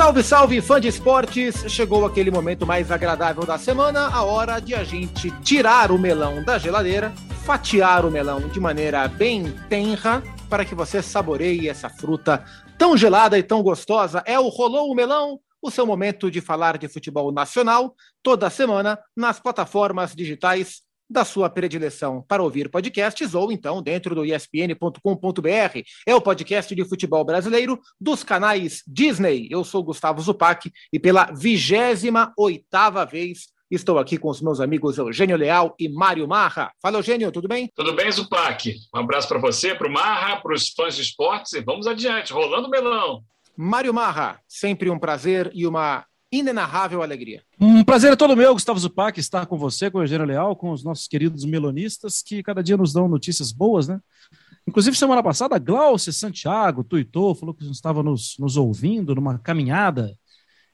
Salve, salve, fã de esportes! Chegou aquele momento mais agradável da semana, a hora de a gente tirar o melão da geladeira, fatiar o melão de maneira bem tenra, para que você saboreie essa fruta tão gelada e tão gostosa. É o Rolou o Melão, o seu momento de falar de futebol nacional, toda semana, nas plataformas digitais da sua predileção para ouvir podcasts ou então dentro do espn.com.br. É o podcast de futebol brasileiro dos canais Disney. Eu sou Gustavo Zupac e pela vigésima oitava vez estou aqui com os meus amigos Eugênio Leal e Mário Marra. Fala, Eugênio, tudo bem? Tudo bem, Zupac. Um abraço para você, para o Marra, para os fãs de esportes e vamos adiante, rolando melão. Mário Marra, sempre um prazer e uma inenarrável alegria. Um prazer é todo meu, Gustavo Zupac, estar com você, com o Eugênio Leal, com os nossos queridos melonistas, que cada dia nos dão notícias boas, né? Inclusive, semana passada, a Glaucia Santiago tuitou, falou que estava nos, nos ouvindo numa caminhada.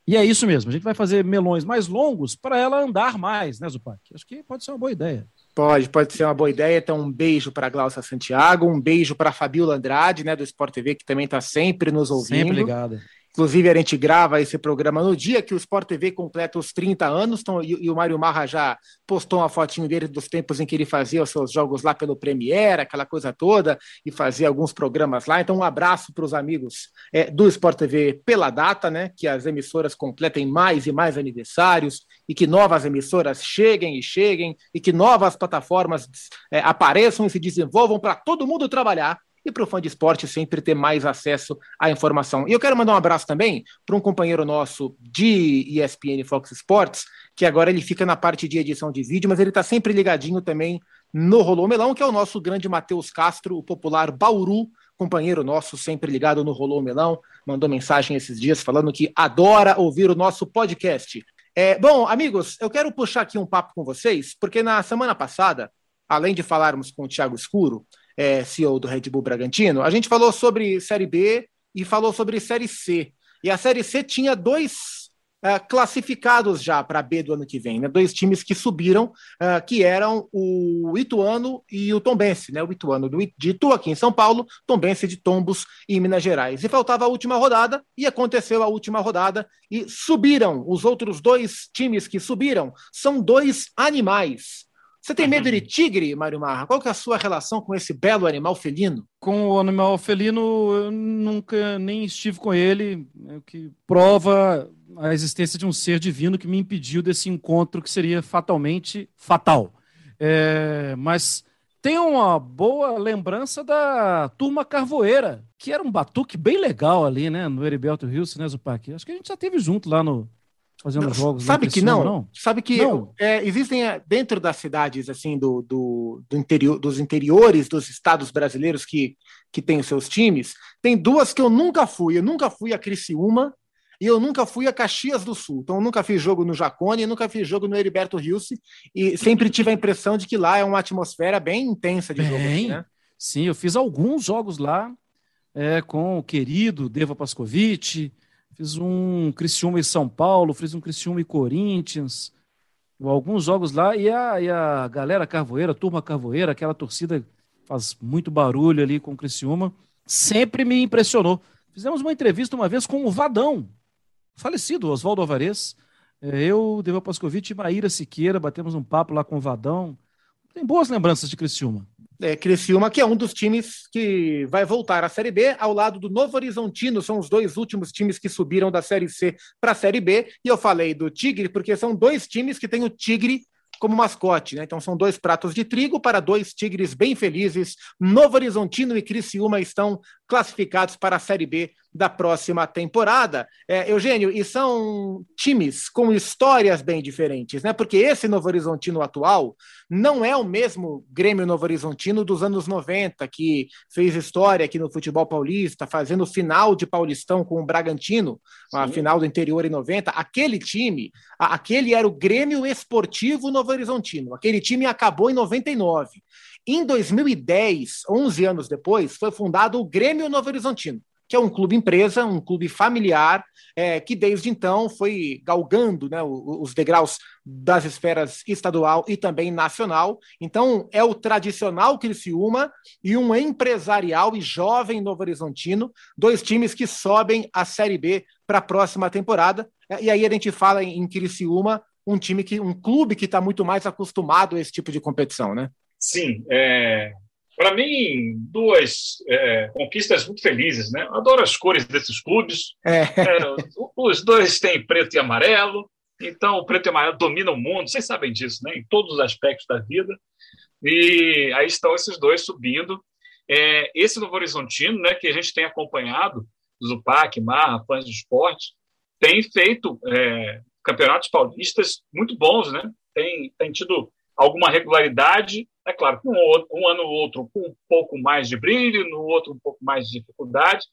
E é isso mesmo, a gente vai fazer melões mais longos para ela andar mais, né, Zupac? Acho que pode ser uma boa ideia. Pode, pode ser uma boa ideia. Então, um beijo para a Glaucia Santiago, um beijo para a Fabiola Andrade, né, do Sport TV, que também está sempre nos ouvindo. Sempre ligada. Inclusive, a gente grava esse programa no dia que o Sport TV completa os 30 anos, então, e, e, o Mário Marra já postou uma fotinho dele dos tempos em que ele fazia os seus jogos lá pelo Premiere, aquela coisa toda, e fazia alguns programas lá. Então, um abraço para os amigos é, do Sport TV pela data, né? Que as emissoras completem mais e mais aniversários, e que novas emissoras cheguem e cheguem, e que novas plataformas é, apareçam e se desenvolvam para todo mundo trabalhar e para o fã de esporte sempre ter mais acesso à informação. E eu quero mandar um abraço também para um companheiro nosso de ESPN Fox Sports, que agora ele fica na parte de edição de vídeo, mas ele está sempre ligadinho também no Rolô Melão, que é o nosso grande Matheus Castro, o popular Bauru, companheiro nosso, sempre ligado no Rolô Melão, mandou mensagem esses dias falando que adora ouvir o nosso podcast. É, bom, amigos, eu quero puxar aqui um papo com vocês, porque na semana passada, além de falarmos com o Thiago Escuro, é, CEO do Red Bull Bragantino, a gente falou sobre Série B e falou sobre Série C. E a Série C tinha dois uh, classificados já para B do ano que vem, né? dois times que subiram, uh, que eram o Ituano e o Tombense, né? o Ituano do, de Itu aqui em São Paulo, Tombense de Tombos em Minas Gerais. E faltava a última rodada, e aconteceu a última rodada, e subiram. Os outros dois times que subiram são dois animais. Você tem medo de tigre, Mário Marra? Qual que é a sua relação com esse belo animal felino? Com o animal felino, eu nunca nem estive com ele, o que prova a existência de um ser divino que me impediu desse encontro que seria fatalmente fatal. É, mas tem uma boa lembrança da turma Carvoeira, que era um batuque bem legal ali, né, no Heriberto Rios, né, Zupac? Acho que a gente já teve junto lá no, fazendo não, jogos. Sabe que não? não? Sabe que não. É, existem é, dentro das cidades assim do, do, do, interior, dos interiores dos estados brasileiros que, que têm os seus times, tem duas que eu nunca fui. Eu nunca fui a Criciúma e eu nunca fui a Caxias do Sul. Então eu nunca fiz jogo no Jacone, nunca fiz jogo no Heriberto Rilse e sempre tive a impressão de que lá é uma atmosfera bem intensa de bem, jogo. Assim, né? Sim, eu fiz alguns jogos lá é, com o querido Deva Pascovitch, Fiz um Criciúma e São Paulo, fiz um Criciúma e Corinthians, alguns jogos lá, e a, e a galera carvoeira, turma carvoeira, aquela torcida faz muito barulho ali com o Criciúma, sempre me impressionou. Fizemos uma entrevista uma vez com o Vadão, falecido Oswaldo Alvarez, é, eu, Deva Pascovitch e Maíra Siqueira, batemos um papo lá com o Vadão. Tem boas lembranças de Criciúma é, Criciúma, que é um dos times que vai voltar à Série B, ao lado do Novo Horizontino, são os dois últimos times que subiram da Série C para a Série B, e eu falei do Tigre, porque são dois times que têm o Tigre como mascote, né? Então são dois pratos de trigo para dois tigres bem felizes. Novo Horizontino e Criciúma estão classificados para a Série B da próxima temporada. É, Eugênio, e são times com histórias bem diferentes, né? Porque esse Novo Horizontino atual não é o mesmo Grêmio Novo Horizontino dos anos 90, que fez história aqui no futebol paulista, fazendo final de Paulistão com o Bragantino, a final do interior em 90. Aquele time, aquele era o Grêmio Esportivo Novo Horizontino. Aquele time acabou em 99. Em 2010, 11 anos depois, foi fundado o Grêmio Novo Horizontino que é um clube empresa, um clube familiar, é, que desde então foi galgando né, os degraus das esferas estadual e também nacional. Então, é o tradicional Criciúma e um empresarial e jovem Novo Horizontino, dois times que sobem a Série B para a próxima temporada. E aí a gente fala em Criciúma, um time que, um clube que está muito mais acostumado a esse tipo de competição, né? Sim, é, para mim, duas é, conquistas muito felizes, né? Adoro as cores desses clubes. É. É, os dois têm preto e amarelo, então o preto e amarelo domina o mundo, vocês sabem disso, né? Em todos os aspectos da vida. E aí estão esses dois subindo. É, esse Novo Horizontino, né, que a gente tem acompanhado, Zupac, Marra, fãs de esporte, tem feito é, campeonatos paulistas muito bons, né? Tem, tem tido alguma regularidade é claro, um, um ano ou outro com um pouco mais de brilho, no outro um pouco mais de dificuldade,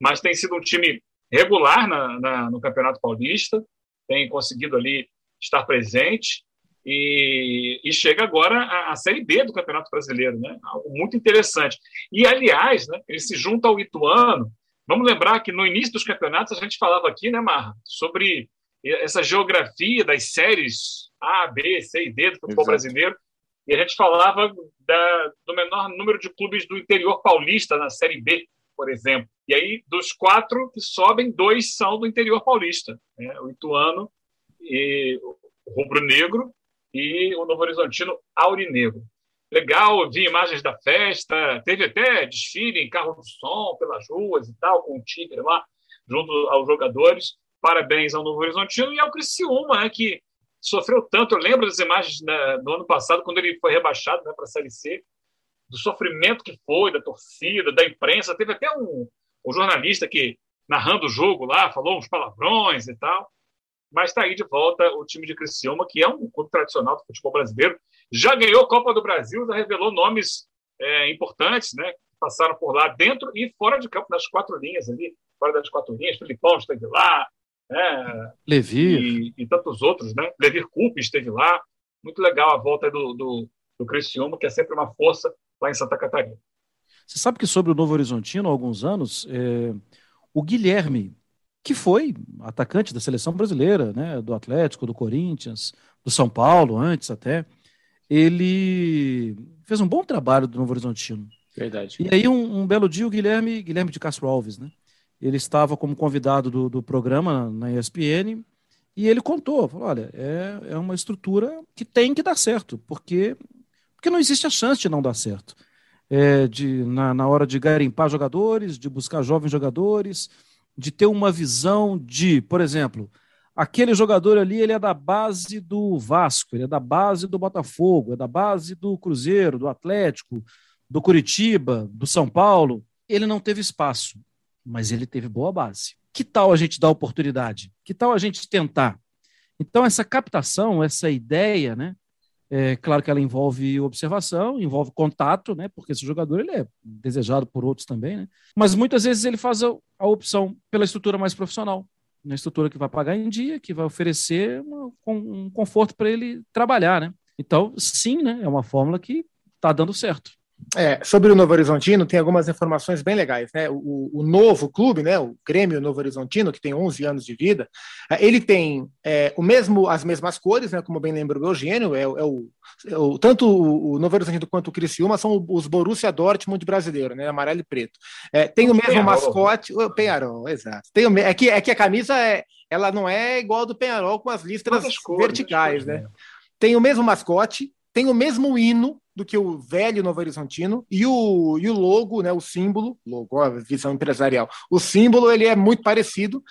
mas tem sido um time regular na, na, no Campeonato Paulista, tem conseguido ali estar presente e, e chega agora à, à, Série B do Campeonato Brasileiro, né? Algo muito interessante. E, aliás, né, ele se junta ao Ituano. Vamos lembrar que no início dos campeonatos a gente falava aqui, né, Marra, sobre essa geografia das séries A, B, C e D do futebol Exato. brasileiro e a gente falava da, do menor número de clubes do interior paulista na Série B, por exemplo. E aí, dos quatro que sobem, dois são do interior paulista: né? o Ituano, e o Rubro Negro e o Novo Horizontino Aurinegro. Legal, vi imagens da festa, teve até desfile em carro de som pelas ruas e tal, com o Tigre lá, junto aos jogadores. Parabéns ao Novo Horizontino e ao Criciúma, né, que sofreu tanto. Eu lembro das imagens né, do ano passado, quando ele foi rebaixado né, para a Série C, do sofrimento que foi, da torcida, da imprensa. Teve até um, um jornalista que, narrando o jogo lá, falou uns palavrões e tal. Mas está aí de volta o time de Criciúma, que é um clube tradicional do futebol brasileiro. Já ganhou a Copa do Brasil, já revelou nomes é, importantes, né? Passaram por lá, dentro e fora de campo, nas quatro linhas ali, fora das quatro linhas. Filipão esteve lá, né? Levir. E, e, tantos outros, né? Levir Coupe esteve lá. Muito legal a volta do, do, do Criciúma, que é sempre uma força lá em Santa Catarina. Você sabe que sobre o Novo Horizontino, há alguns anos, é, o Guilherme, que foi atacante da seleção brasileira, né, do Atlético, do Corinthians, do São Paulo, antes até, ele fez um bom trabalho do Novo Horizontino. Verdade. E aí, um, um belo dia, o Guilherme, Guilherme de Castro Alves, né? Ele estava como convidado do, do programa na ESPN e ele contou, falou, olha, é, é uma estrutura que tem que dar certo, porque, porque não existe a chance de não dar certo. É, de, na, na hora de garimpar jogadores, de buscar jovens jogadores, de ter uma visão de, por exemplo, aquele jogador ali ele é da base do Vasco, ele é da base do Botafogo, é da base do Cruzeiro, do Atlético, do Curitiba, do São Paulo. Ele não teve espaço mas ele teve boa base. Que tal a gente dar oportunidade? Que tal a gente tentar? Então, essa captação, essa ideia, né? É claro que ela envolve observação, envolve contato, né? Porque esse jogador ele é desejado por outros também, né? Mas muitas vezes ele faz a, a opção pela estrutura mais profissional, uma estrutura que vai pagar em dia, que vai oferecer uma, um conforto para ele trabalhar, né? Então, sim, né? É uma fórmula que está dando certo. É, sobre o Novo Horizontino, tem algumas informações bem legais. Né? O, o, novo clube, né, o Grêmio Novo Horizontino, que tem 11 anos de vida, é, ele tem é, o mesmo, as mesmas cores, né, como bem lembra o Eugênio, é, é, o, é o, tanto o Novo Horizontino quanto o Criciúma são os Borussia Dortmund brasileiro, né, amarelo e preto. É, tem o, mesmo Penharol. mascote, o Penharol, exato. Tem o, é, que, é que a camisa é, ela não é igual a do Penharol com as listras cores, verticais, né? Tem o mesmo mascote, tem o mesmo hino do que o velho Novo Horizontino e o, e o logo, né, o símbolo, logo, a visão empresarial, o símbolo ele é muito parecido,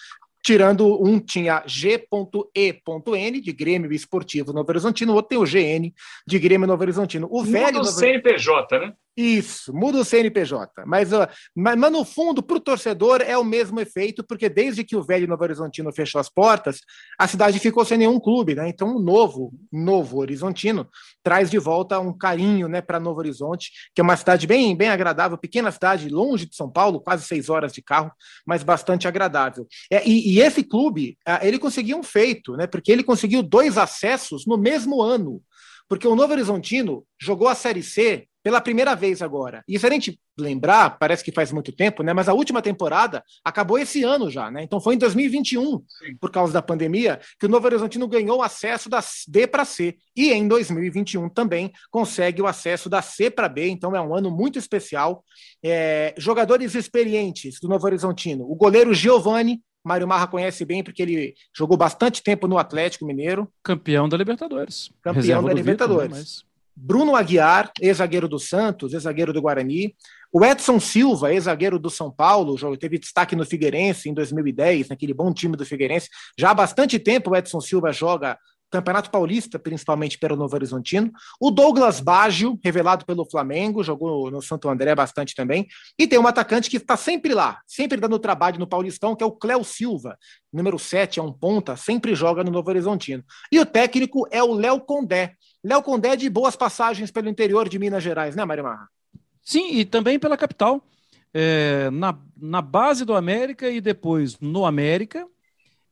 tirando um tinha G.E.N de Grêmio Esportivo Novo Horizontino, o outro tem o GN de Grêmio Novo Horizontino. O velho Novo... CNPJ, né? Isso, muda o CNPJ. Mas, mas, mas, no fundo, para o torcedor é o mesmo efeito, porque desde que o velho Novo Horizontino fechou as portas, a cidade ficou sem nenhum clube, né? Então, o novo, novo Horizontino traz de volta um carinho né, para Novo Horizonte, que é uma cidade bem, bem agradável, pequena cidade, longe de São Paulo, quase seis horas de carro, mas bastante agradável. É, e, e, esse clube, uh, ele conseguiu um feito, né? Porque ele conseguiu dois acessos no mesmo ano porque o Novo Horizontino jogou a Série C pela primeira vez agora. E se a gente lembrar, parece que faz muito tempo, né? Mas a última temporada acabou esse ano já, né? Então foi em 2021, Sim. por causa da pandemia, que o Novo Horizontino ganhou o acesso da D para C. E em 2021 também consegue o acesso da C para B. Então é um ano muito especial. É, jogadores experientes do Novo Horizontino. O goleiro Giovani, Mário Marra conhece bem porque ele jogou bastante tempo no Atlético Mineiro. Campeão da Libertadores. Campeão Reserva da Libertadores. Vitor, né? Mas... Bruno Aguiar, ex-zagueiro do Santos, ex-zagueiro do Guarani. O Edson Silva, ex-zagueiro do São Paulo, teve destaque no Figueirense em 2010, naquele bom time do Figueirense. Já há bastante tempo o Edson Silva joga Campeonato Paulista, principalmente pelo Novo Horizontino. O Douglas Baggio, revelado pelo Flamengo, jogou no Santo André bastante também. E tem um atacante que está sempre lá, sempre dando trabalho no Paulistão, que é o Cléo Silva, número 7, é um ponta, sempre joga no Novo Horizontino. E o técnico é o Léo Condé. Léo Condé de boas passagens pelo interior de Minas Gerais, né, Mário Marra? Sim, e também pela capital. É, na, na base do América e depois no América,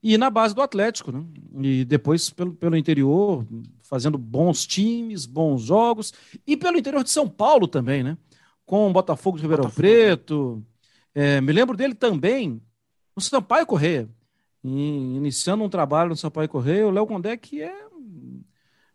e na base do Atlético, né? E depois pelo, pelo interior, fazendo bons times, bons jogos, e pelo interior de São Paulo também, né? Com o Botafogo de Ribeirão Botafogo. Preto. É, me lembro dele também no Sampaio Correia, iniciando um trabalho no Sampaio Correia, o Léo Condé, que é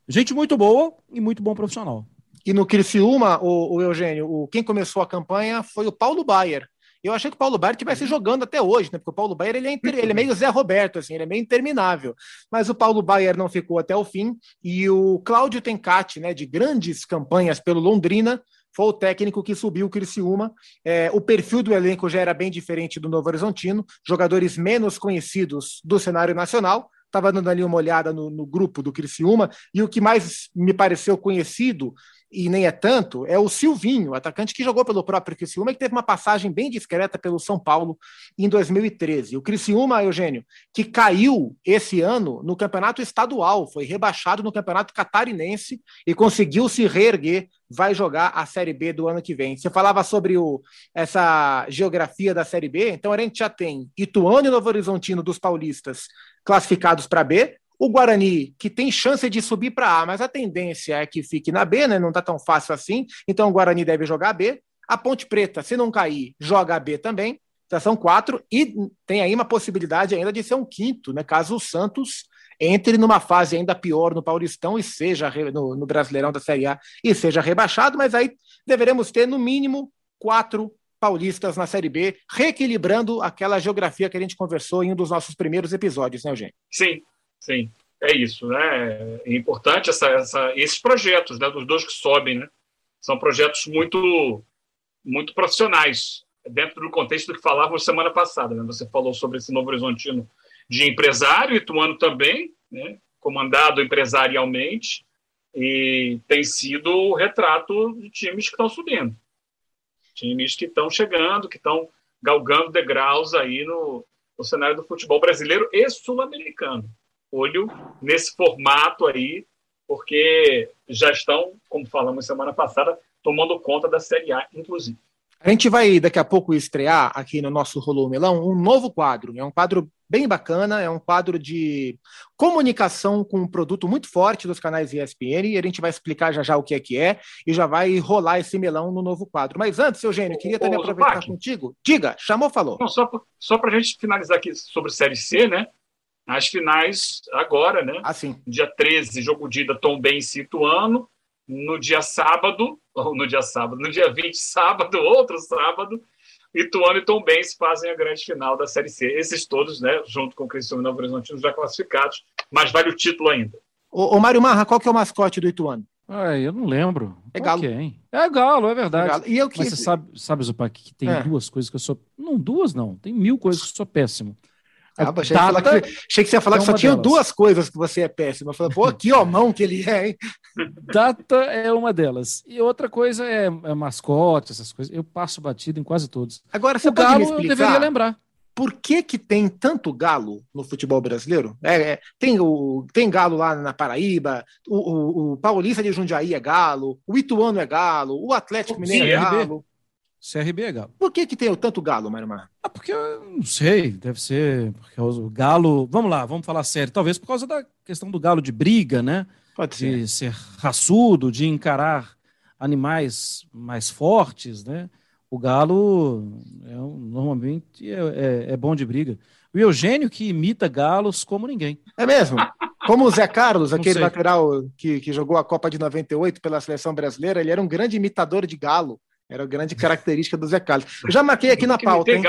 gente muito boa e muito bom profissional. E no Criciúma, o, o Eugênio, o, quem começou a campanha foi o Paulo Baier, eu achei que o Paulo Baier tivesse jogando até hoje, né? Porque o Paulo Baier ele é, inter... ele é meio Zé Roberto, assim, ele é meio interminável. Mas o Paulo Baier não ficou até o fim. E o Cláudio Tencati, né, de grandes campanhas pelo Londrina, foi o técnico que subiu o Criciúma. É, o perfil do elenco já era bem diferente do Novo Horizontino, jogadores menos conhecidos do cenário nacional. Estava dando ali uma olhada no, no, grupo do Criciúma, e o que mais me pareceu conhecido e nem é tanto, é o Silvinho, atacante que jogou pelo próprio Criciúma e que teve uma passagem bem discreta pelo São Paulo em 2013. O Criciúma, Eugênio, que caiu esse ano no campeonato estadual, foi rebaixado no campeonato catarinense e conseguiu se reerguer, vai jogar a Série B do ano que vem. Você falava sobre o, essa geografia da Série B, então a gente já tem Ituano e Novo Horizontino dos paulistas classificados para B, o Guarani, que tem chance de subir para A, mas a tendência é que fique na B, né? Não está tão fácil assim. Então o Guarani deve jogar B. A Ponte Preta, se não cair, joga B também. Já são quatro. E tem aí uma possibilidade ainda de ser um quinto, né? Caso o Santos entre numa fase ainda pior no Paulistão e seja no, no Brasileirão da Série A e seja rebaixado, mas aí deveremos ter no mínimo quatro paulistas na Série B, reequilibrando aquela geografia que a gente conversou em um dos nossos primeiros episódios, né, Eugênio? Sim, Sim, é isso, né? É importante essa, essa, esses projetos, né? Dos dois que sobem, né? São projetos muito, muito profissionais dentro do contexto do que falávamos semana passada, né? Você falou sobre esse Novo Horizontino de empresário, Ituano também, né? Comandado empresarialmente e tem sido o retrato de times que estão subindo, times que estão chegando, que estão galgando degraus aí no, no cenário do futebol brasileiro e sul-americano olho nesse formato aí, porque já estão, como falamos semana passada, tomando conta da Série A, inclusive. A gente vai daqui a pouco estrear aqui no nosso Rolô Melão um novo quadro. É um quadro bem bacana, é um quadro de comunicação com um produto muito forte dos canais ESPN e a gente vai explicar já já o que é que é e já vai rolar esse melão no novo quadro. Mas antes, Eugênio, queria também aproveitar contigo. Diga, chamou, falou. Não, só só para a gente finalizar aqui sobre Série C, né? As finais agora, né? Assim. Dia 13, jogo de ida Tom Ben Ituano. No dia sábado, ou no dia sábado, no dia 20, sábado, outro sábado, Ituano e Tom Benz fazem a grande final da Série C. Esses todos, né, junto com o Cristiano Novo Horizontino, já classificados, mas vale o título ainda. Ô, ô Mário Marra, qual que é o mascote do Ituano? Ah, eu não lembro. É galo. É galo, é verdade. É galo. E eu que... Mas você sabe, sabe Zupac, que tem é. duas coisas que eu sou... Não, duas não. Tem mil coisas que eu sou péssimo. Ah, achei, Data, que que, achei, que você ia falar é que só tinha delas. duas coisas que você é péssimo. Eu falei, pô, que mão que ele é, hein? Data é uma delas. E outra coisa é, é mascote, essas coisas. Eu passo batido em quase todos. Agora, você o pode galo, me explicar eu deveria lembrar. Por que, que tem tanto galo no futebol brasileiro? É, é, tem, o, tem galo lá na Paraíba, o, o, o Paulista de Jundiaí é galo, o Ituano é galo, o Atlético Mineiro é galo. CRB é galo. Por que, que tem tanto galo, Mário Mar? Ah, porque eu não sei, deve ser porque o galo. Vamos lá, vamos falar sério. Talvez por causa da questão do galo de briga, né? Pode ser. de ser raçudo, de encarar animais mais fortes, né? O galo é, normalmente é, é, é, bom de briga. O Eugênio que imita galos como ninguém. É mesmo? Como o Zé Carlos, aquele lateral que, que jogou a Copa de 98 pela seleção brasileira, ele era um grande imitador de galo. Era a grande característica do Zé Carlos. Eu já marquei aqui na pauta. Hein?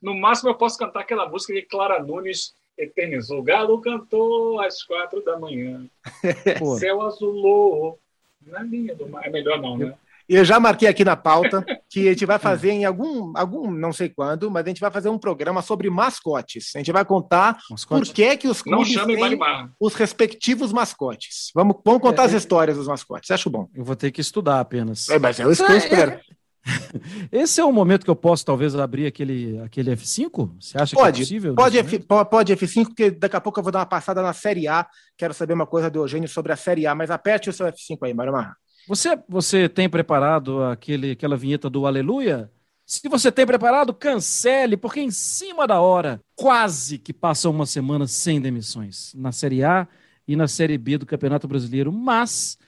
No máximo, eu posso cantar aquela música que Clara Nunes eternizou. O galo cantou às quatro da manhã. Céu azulou na linha do mar. É melhor não, né? Eu já marquei aqui na pauta que a gente vai fazer em algum, algum, não sei quando, mas a gente vai fazer um programa sobre mascotes. A gente vai contar Mascote? por que, que os clubes têm os respectivos mascotes. Vamos, vamos contar é, as histórias dos mascotes. Acho bom. Eu vou ter que estudar apenas. É, mas é eu espero. Esse é o momento que eu posso talvez abrir aquele, aquele F5? Você acha pode, que é possível? Pode, F, pode F5, porque daqui a pouco eu vou dar uma passada na Série A. Quero saber uma coisa do Eugênio sobre a Série A, mas aperte o seu F5 aí, Mário Marra. Você, você tem preparado aquele, aquela vinheta do Aleluia? Se você tem preparado, cancele, porque em cima da hora, quase que passa uma semana sem demissões na Série A e na Série B do Campeonato Brasileiro, mas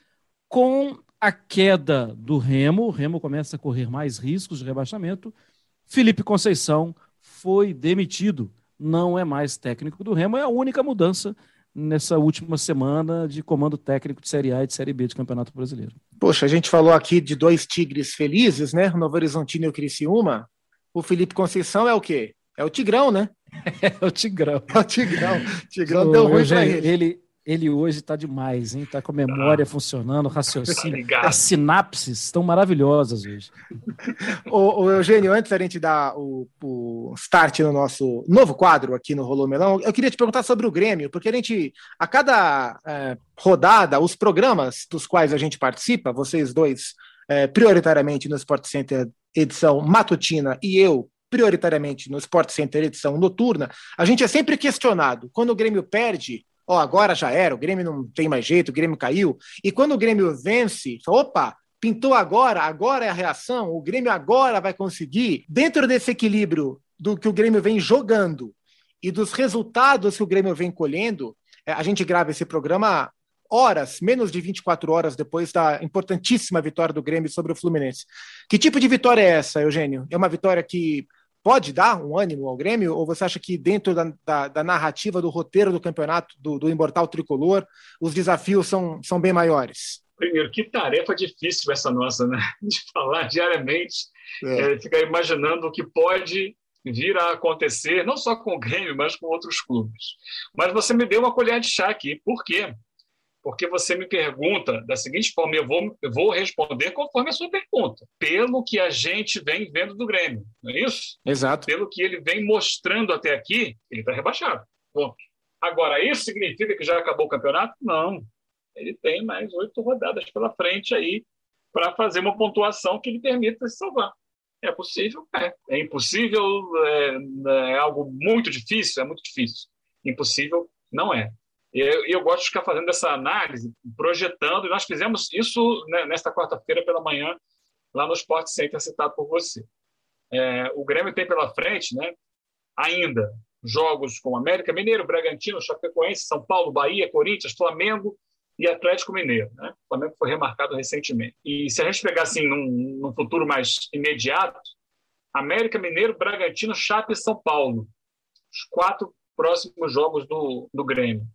com a queda do Remo, o Remo começa a correr mais riscos de rebaixamento. Felipe Conceição foi demitido, não é mais técnico do Remo, é a única mudança nessa última semana de comando técnico de Série A e de Série B de Campeonato Brasileiro. Poxa, a gente falou aqui de dois tigres felizes, né? Novo Horizontino e o Criciúma. O Felipe Conceição é o quê? É o Tigrão, né? É o Tigrão. É o Tigrão. O Tigrão o, deu ruim pra ele. ele. Ele hoje está demais, hein? Tá com a memória ah, funcionando, raciocínio. Tá As sinapses estão maravilhosas hoje. ô, ô, Eugênio, antes da gente dar o, o, start no nosso novo quadro aqui no Rolô Melão, eu queria te perguntar sobre o Grêmio, porque a gente, a cada é, rodada, os programas dos quais a gente participa, vocês dois, é, prioritariamente no Sport Center edição matutina e eu, prioritariamente no Sport Center edição noturna, a gente é sempre questionado. Quando o Grêmio perde, ó, agora já era, o Grêmio não tem mais jeito, o Grêmio caiu. E quando o Grêmio vence, opa, pintou agora, agora é a reação, o Grêmio agora vai conseguir, dentro desse equilíbrio do que o Grêmio vem jogando e dos resultados que o Grêmio vem colhendo, é, a gente grava esse programa horas, menos de 24 horas depois da importantíssima vitória do Grêmio sobre o Fluminense. Que tipo de vitória é essa, Eugênio? É uma vitória que pode dar um ânimo ao Grêmio? Ou você acha que dentro da, da, da narrativa do roteiro do campeonato do, do Imortal Tricolor, os desafios são, são bem maiores? Primeiro, que tarefa difícil essa nossa, né? De falar diariamente, é. É, ficar imaginando o que pode vir a acontecer, não só com o Grêmio, mas com outros clubes. Mas você me deu uma colher de chá aqui. Por quê? Porque você me pergunta da seguinte forma, eu vou, eu vou responder conforme a sua pergunta, pelo que a gente vem vendo do Grêmio, não é isso? Exato. Pelo que ele vem mostrando até aqui, ele está rebaixado. Ponto. Agora, isso significa que já acabou o campeonato? Não. Ele tem mais oito rodadas pela frente aí para fazer uma pontuação que lhe permita se salvar. É possível? É. É impossível? É, é algo muito difícil? É muito difícil. Impossível? Não é. E eu, eu, gosto de ficar fazendo essa análise, projetando, e nós fizemos isso né, nesta quarta-feira pela manhã, lá no Sport Center, citado por você. É, o Grêmio tem pela frente né, ainda jogos com América Mineiro, Bragantino, Chapecoense, São Paulo, Bahia, Corinthians, Flamengo e Atlético Mineiro. Né? O Flamengo foi remarcado recentemente. E se a gente pegar assim num, num futuro mais imediato, América Mineiro, Bragantino, Chape e São Paulo. Os quatro próximos jogos do, do Grêmio.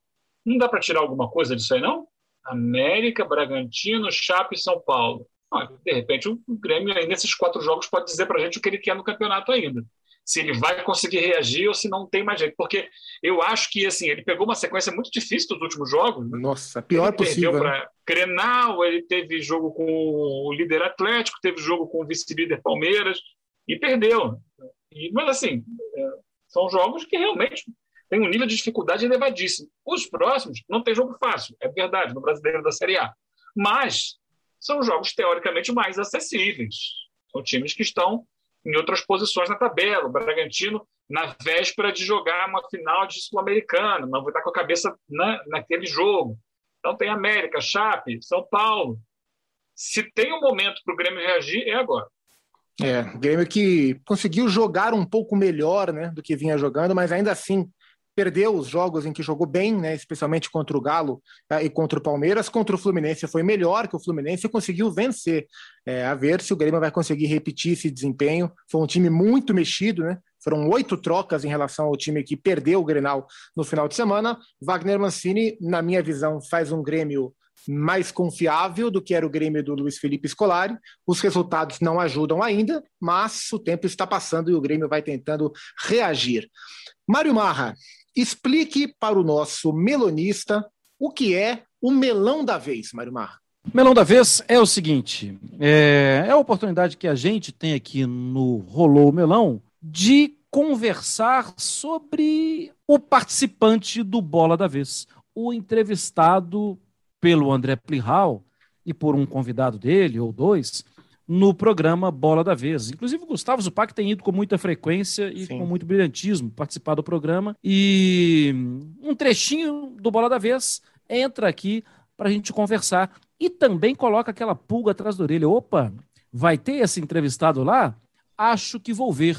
Não dá para tirar alguma coisa disso aí, não? América, Bragantino, Chape e São Paulo. Ah, de repente, o Grêmio, aí, nesses quatro jogos, pode dizer para a gente o que ele quer no campeonato ainda. Se ele vai conseguir reagir ou se não tem mais jeito. Porque eu acho que assim, ele pegou uma sequência muito difícil dos últimos jogos. Né? Nossa, pior ele possível. Perdeu para Crenal, ele teve jogo com o líder Atlético, teve jogo com o vice-líder Palmeiras e perdeu. E, mas assim, é, são jogos que realmente tem um nível de dificuldade elevadíssimo. Os próximos não tem jogo fácil, é verdade, no brasileiro da Série A. Mas são jogos teoricamente mais acessíveis. São times que estão em outras posições na tabela. O Bragantino, na véspera de jogar uma final de Sul-Americana, não vai estar com a cabeça na, naquele jogo. Então tem América, Chape, São Paulo. Se tem um momento para o Grêmio reagir, é agora. É, Grêmio que conseguiu jogar um pouco melhor né, do que vinha jogando, mas ainda assim perdeu os jogos em que jogou bem, né, especialmente contra o Galo uh, e contra o Palmeiras. Contra o Fluminense foi melhor que o Fluminense e conseguiu vencer. É, a ver se o Grêmio vai conseguir repetir esse desempenho. Foi um time muito mexido, né? Foram oito trocas em relação ao time que perdeu o Grenal no final de semana. Wagner Mancini, na minha visão, faz um Grêmio mais confiável do que era o Grêmio do Luiz Felipe Scolari. Os resultados não ajudam ainda, mas o tempo está passando e o Grêmio vai tentando reagir. Mário Marra, explique para o nosso melonista o que é o melão da vez, Mário Marra. Melão da vez é o seguinte: é, é a oportunidade que a gente tem aqui no Rolou Melão de conversar sobre o participante do Bola da Vez, o entrevistado pelo André Plihal e por um convidado dele, ou dois, no programa Bola da Vez. Inclusive, o Gustavo Zupac tem ido com muita frequência e Sim. com muito brilhantismo participar do programa. E um trechinho do Bola da Vez entra aqui para a gente conversar. E também coloca aquela pulga atrás da orelha. Opa, vai ter esse entrevistado lá? Acho que vou ver.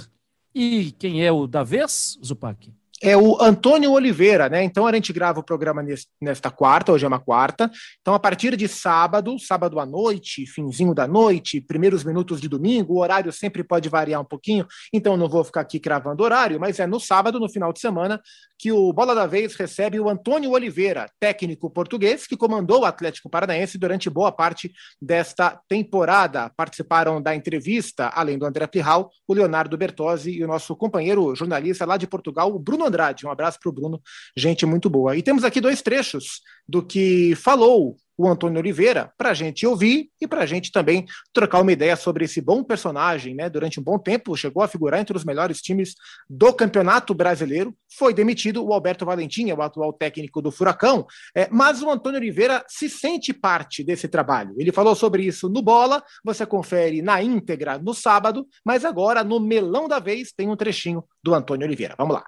E quem é o da vez, Zupac? É o Antônio Oliveira, né? Então a gente grava o programa nesta quarta, hoje é uma quarta. Então, a partir de sábado, sábado à noite, finzinho da noite, primeiros minutos de domingo, o horário sempre pode variar um pouquinho, então não vou ficar aqui cravando horário, mas é no sábado, no final de semana, que o Bola da Vez recebe o Antônio Oliveira, técnico português, que comandou o Atlético Paranaense durante boa parte desta temporada. Participaram da entrevista, além do André Pirral, o Leonardo Bertozzi e o nosso companheiro jornalista lá de Portugal, o Bruno Andrade. Um abraço para o Bruno, gente muito boa. E temos aqui dois trechos do que falou o Antônio Oliveira para a gente ouvir e para a gente também trocar uma ideia sobre esse bom personagem, né? Durante um bom tempo chegou a figurar entre os melhores times do Campeonato Brasileiro. Foi demitido o Alberto Valentim, é o atual técnico do Furacão, é, mas o Antônio Oliveira se sente parte desse trabalho. Ele falou sobre isso no Bola, você confere na íntegra no sábado, mas agora no Melão da Vez tem um trechinho do Antônio Oliveira. Vamos lá.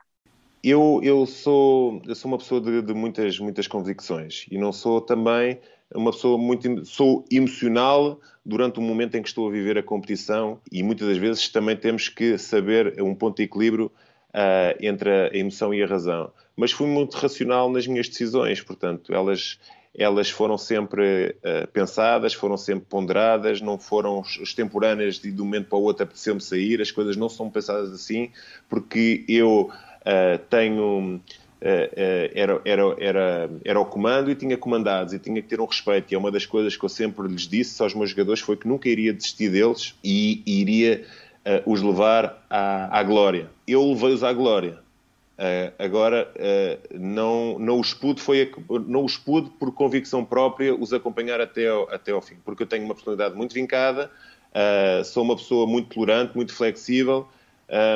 Eu, eu, sou, eu sou uma pessoa de, de, muitas, muitas convicções e não sou também uma pessoa muito. sou emocional durante o momento em que estou a viver a competição e muitas das vezes também temos que saber um ponto de equilíbrio uh, entre a emoção e a razão. Mas fui muito racional nas minhas decisões, portanto, elas. Elas foram sempre uh, pensadas, foram sempre ponderadas, não foram extemporâneas de, de um momento para o outro apeteceu-me sair, as coisas não são pensadas assim, porque eu uh, tenho. Uh, era, era, era, era o comando e tinha comandados e tinha que ter um respeito. E é uma das coisas que eu sempre lhes disse aos meus jogadores foi que nunca iria desistir deles e, e iria uh, os levar à, à glória. Eu levei-os à glória. Uh, agora, não, não, os pude foi, não os pude, por convicção própria, os acompanhar até ao, até ao fim, porque eu tenho uma personalidade muito vincada, sou uma pessoa muito tolerante, muito flexível,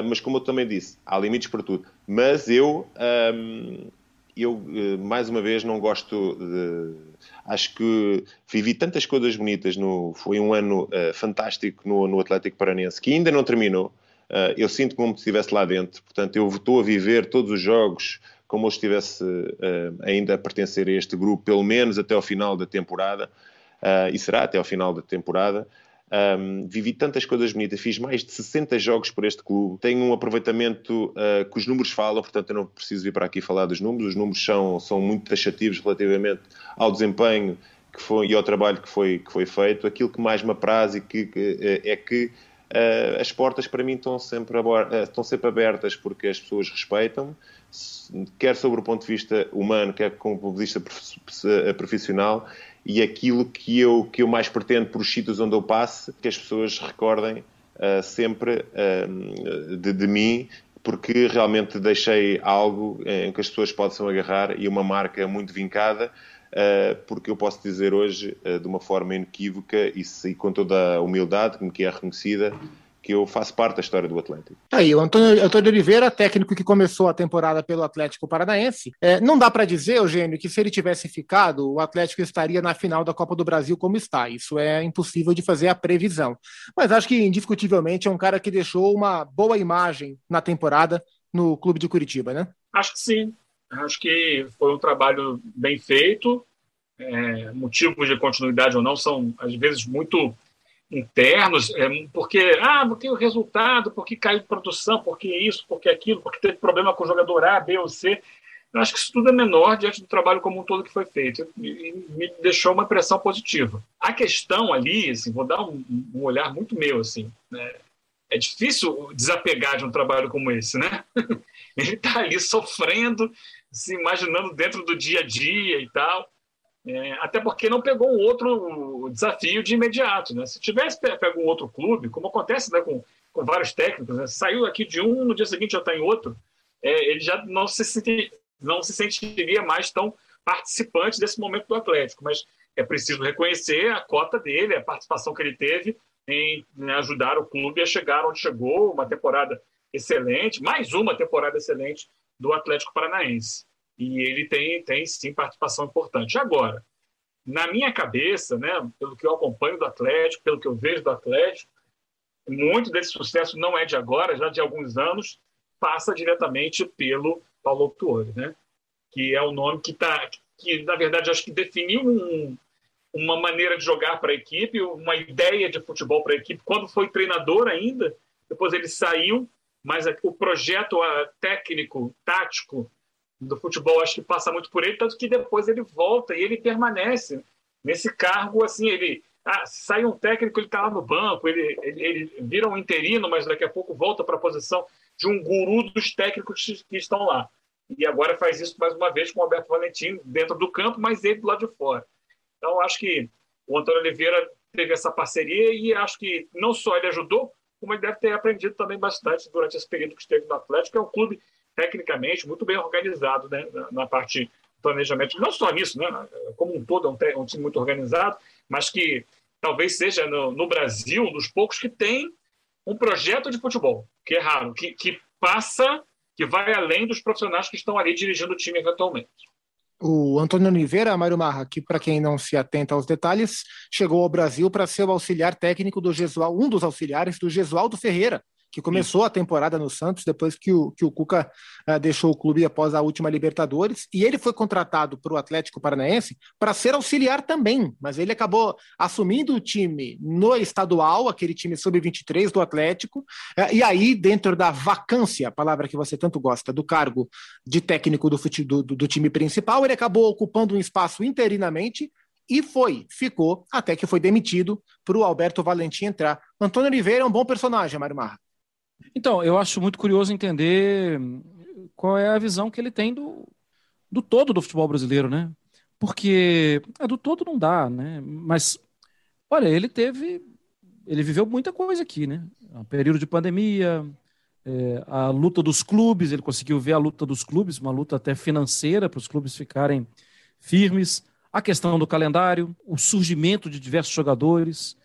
mas como eu também disse, há limites para tudo. Mas eu, um, eu uh, mais uma vez, não gosto de. Acho que vivi tantas coisas bonitas. No, foi um ano uh, fantástico no, no Atlético Paranense, que ainda não terminou. eu sinto como se estivesse lá dentro. Portanto, eu estou a viver todos os jogos como eu estivesse ainda a pertencer a este grupo, pelo menos até ao final da temporada. e será até ao final da temporada. Um, vivi tantas coisas bonitas, fiz mais de 60 jogos por este clube, tenho um aproveitamento uh, que os números falam, portanto eu não preciso vir para aqui falar dos números, os números são, são muito taxativos relativamente ao desempenho que foi, e ao trabalho que foi, que foi feito. Aquilo que mais me apraz e que, que é, é que uh, as portas para mim estão sempre, uh, estão sempre abertas porque as pessoas respeitam-me, quer sobre o ponto de vista humano, quer como o ponto de vista profissional, e aquilo que eu, que eu mais pretendo por os sítios onde eu passe, que as pessoas recordem uh, sempre uh, de, de, mim, porque realmente deixei algo em que as pessoas possam agarrar e uma marca muito vincada, uh, porque eu posso dizer hoje, de uma forma inequívoca e, e com toda a humildade que me é reconhecida, que eu faço parte da história do Atlético. Aí, o Antônio, Antônio Oliveira, técnico que começou a temporada pelo Atlético Paranaense, é, não dá para dizer, Eugênio, que se ele tivesse ficado, o Atlético estaria na final da Copa do Brasil como está. Isso é impossível de fazer a previsão. Mas acho que, indiscutivelmente, é um cara que deixou uma boa imagem na temporada no clube de Curitiba, né? Acho que sim. Acho que foi um trabalho bem feito. É, motivos de continuidade ou não são, às vezes, muito internos, é, porque, ah, não tem o resultado, porque caiu produção, porque isso, porque aquilo, porque teve problema com o jogador A, B ou C. Eu acho que isso tudo é menor diante do trabalho como um todo que foi feito e me deixou uma impressão positiva. A questão ali, assim, vou dar um, um olhar muito meu, assim, né? é difícil desapegar de um trabalho como esse, né? Ele está ali sofrendo, se imaginando dentro do dia a dia e tal. É, até porque não pegou um outro desafio de imediato. Né? Se tivesse pego um outro clube, como acontece né, com, com vários técnicos, né? saiu aqui de um, no dia seguinte já está em outro, é, ele já não se, senti, não se sentiria mais tão participante desse momento do Atlético. Mas é preciso reconhecer a cota dele, a participação que ele teve em né, ajudar o clube a chegar onde chegou, uma temporada excelente, mais uma temporada excelente do Atlético Paranaense. E ele tem, tem sim participação importante. Agora, na minha cabeça, né, pelo que eu acompanho do Atlético, pelo que eu vejo do Atlético, muito desse sucesso não é de agora, já de alguns anos, passa diretamente pelo Paulo Tuori, né? que é o nome que está, que na verdade acho que definiu um, uma maneira de jogar para a equipe, uma ideia de futebol para a equipe. Quando foi treinador ainda, depois ele saiu, mas o projeto técnico, tático do futebol acho que passa muito por ele, tanto que depois ele volta e ele permanece nesse cargo, assim, ele ah, sai um técnico, ele está lá no banco, ele, ele, ele, vira um interino, mas daqui a pouco volta para a posição de um guru dos técnicos que estão lá. E agora faz isso mais uma vez com o Alberto Valentim dentro do campo, mas ele do lado de fora. Então, acho que o Antônio Oliveira teve essa parceria e acho que não só ele ajudou, como ele deve ter aprendido também bastante durante esse período que esteve no Atlético, é um clube tecnicamente muito bem organizado né, na, parte do planejamento, não só nisso, né, como um todo, é um, time muito organizado, mas que talvez seja no, no, Brasil um dos poucos que tem um projeto de futebol, que é raro, que, que passa, que vai além dos profissionais que estão ali dirigindo o time eventualmente. O Antônio Oliveira, Mário Marra, que para quem não se atenta aos detalhes, chegou ao Brasil para ser o auxiliar técnico do Gesualdo, um dos auxiliares do Gesualdo Ferreira, que começou a temporada no Santos depois que o, que o Cuca uh, deixou o clube após a última Libertadores, e ele foi contratado para o Atlético Paranaense para ser auxiliar também, mas ele acabou assumindo o time no estadual, aquele time sub-23 do Atlético, uh, e aí, dentro da vacância, palavra que você tanto gosta, do cargo de técnico do, do, do time principal, ele acabou ocupando um espaço interinamente e foi, ficou, até que foi demitido para o Alberto Valentim entrar. Antônio Oliveira é um bom personagem, Mário Marra. Então, eu acho muito curioso entender qual é a visão que ele tem do, do todo do futebol brasileiro, né? Porque é, do todo não dá, né? Mas, olha, ele teve. Ele viveu muita coisa aqui, né? Um período de pandemia, é, a luta dos clubes, ele conseguiu ver a luta dos clubes, uma luta até financeira para os clubes ficarem firmes, a questão do calendário, o surgimento de diversos jogadores.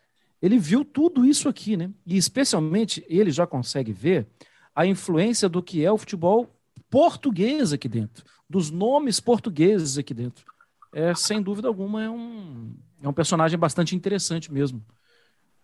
Ele viu tudo isso aqui, né? E especialmente ele já consegue ver a influência do que é o futebol português aqui dentro, dos nomes portugueses aqui dentro. É, sem dúvida alguma, é um, é um personagem bastante interessante mesmo.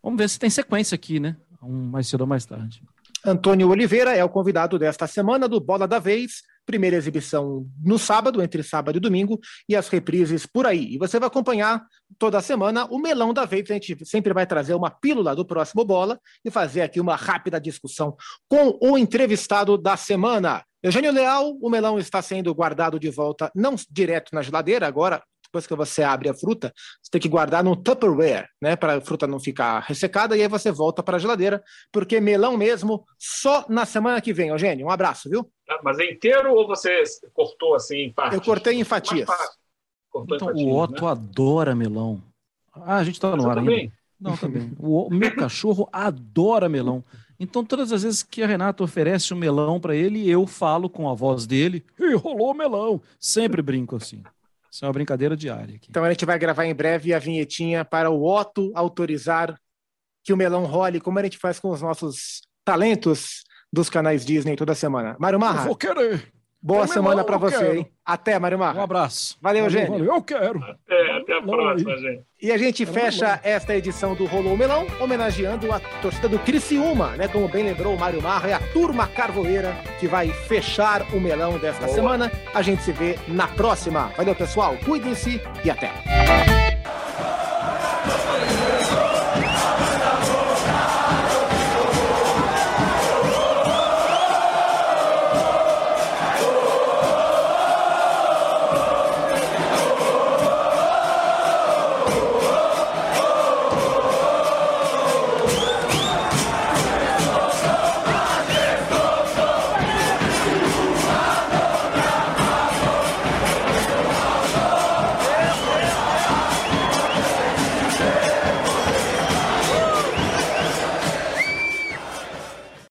Vamos ver se tem sequência aqui, né? Um, mais cedo ou mais tarde. Antônio Oliveira é o convidado desta semana do Bola da Vez. Primeira exibição no sábado, entre sábado e domingo, e as reprises por aí. E você vai acompanhar toda semana o melão da vez. A gente sempre vai trazer uma pílula do próximo bola e fazer aqui uma rápida discussão com o entrevistado da semana. Eugênio Leal, o melão está sendo guardado de volta, não direto na geladeira, agora depois que você abre a fruta, você tem que guardar no Tupperware, né, para a fruta não ficar ressecada, e aí você volta para a geladeira, porque melão mesmo só na semana que vem, Eugênio. Um abraço, viu? Ah, mas é inteiro ou você cortou assim em partes? Eu cortei em fatias. Cortou então, em fatias, o Otto né? adora melão. Ah, a gente está no ar ainda. Não, também. O meu cachorro adora melão. Então, todas as vezes que a Renata oferece um melão para ele, eu falo com a voz dele, e rolou melão. Sempre brinco assim. Isso é uma brincadeira diária. Aqui. Então a gente vai gravar em breve a vinhetinha para o Otto autorizar que o melão role, como a gente faz com os nossos talentos dos canais Disney toda semana. Mário Marra. Eu vou querer. Boa Tem semana para você, quero. hein? Até, Mário Marra. Um abraço. Valeu, valeu gente. Valeu. Eu quero. Até, até a próxima, gente. E a gente fecha esta edição do Rolou Melão, homenageando a torcida do Criciúma, né? Como bem lembrou o Mário Marra, é a turma carvoeira que vai fechar o melão desta Boa. semana. A gente se vê na próxima. Valeu, pessoal. Cuidem-se e até.